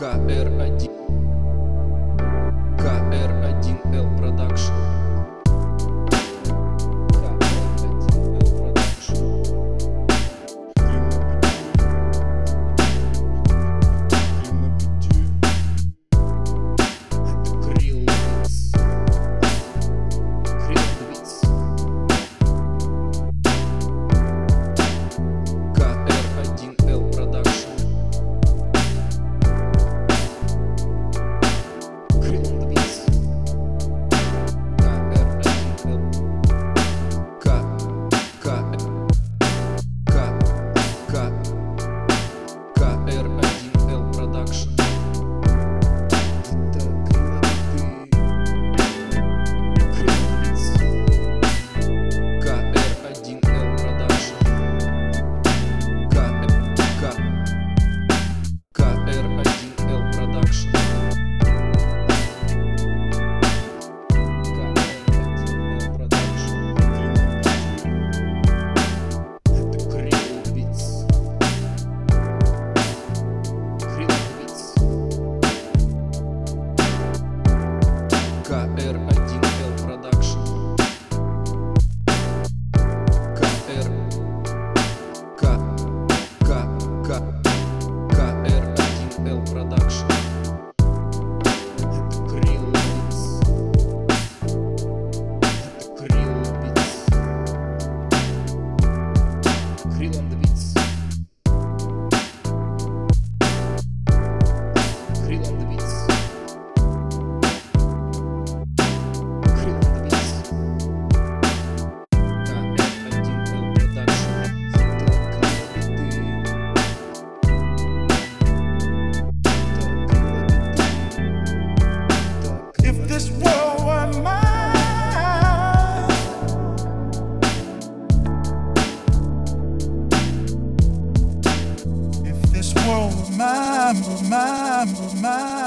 KR aja. Крилбиц Крилбиц If this world